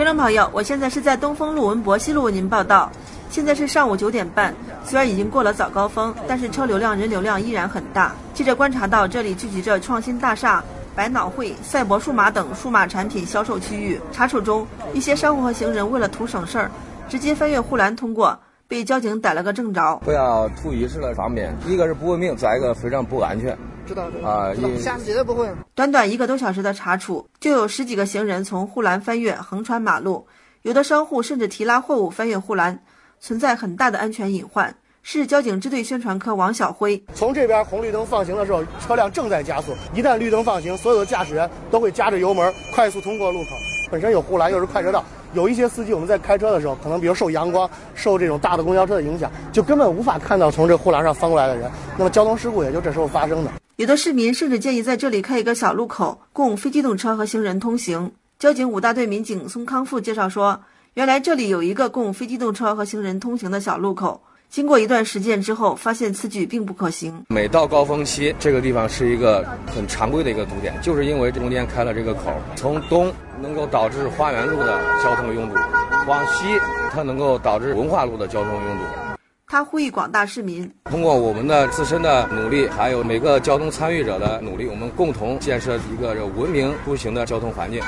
听众朋友，我现在是在东风路文博西路为您报道。现在是上午九点半，虽然已经过了早高峰，但是车流量、人流量依然很大。记者观察到，这里聚集着创新大厦、百脑汇、赛博数码等数码产品销售区域。查处中，一些商户和行人为了图省事儿，直接翻越护栏通过，被交警逮了个正着。不要图一时的方便，一个是不文明，再一个非常不安全。知道知道啊，下次绝对不会。短短一个多小时的查处，就有十几个行人从护栏翻越横穿马路，有的商户甚至提拉货物翻越护栏，存在很大的安全隐患。市交警支队宣传科王小辉：从这边红绿灯放行的时候，车辆正在加速，一旦绿灯放行，所有的驾驶员都会夹着油门快速通过路口。本身有护栏，又是快车道，有一些司机我们在开车的时候，可能比如受阳光、受这种大的公交车的影响，就根本无法看到从这护栏上翻过来的人，那么交通事故也就这时候发生的。有的市民甚至建议在这里开一个小路口，供非机动车和行人通行。交警五大队民警孙康富介绍说，原来这里有一个供非机动车和行人通行的小路口。经过一段实践之后，发现此举并不可行。每到高峰期，这个地方是一个很常规的一个堵点，就是因为中间开了这个口，从东能够导致花园路的交通拥堵，往西它能够导致文化路的交通拥堵。他呼吁广大市民通过我们的自身的努力，还有每个交通参与者的努力，我们共同建设一个文明出行的交通环境。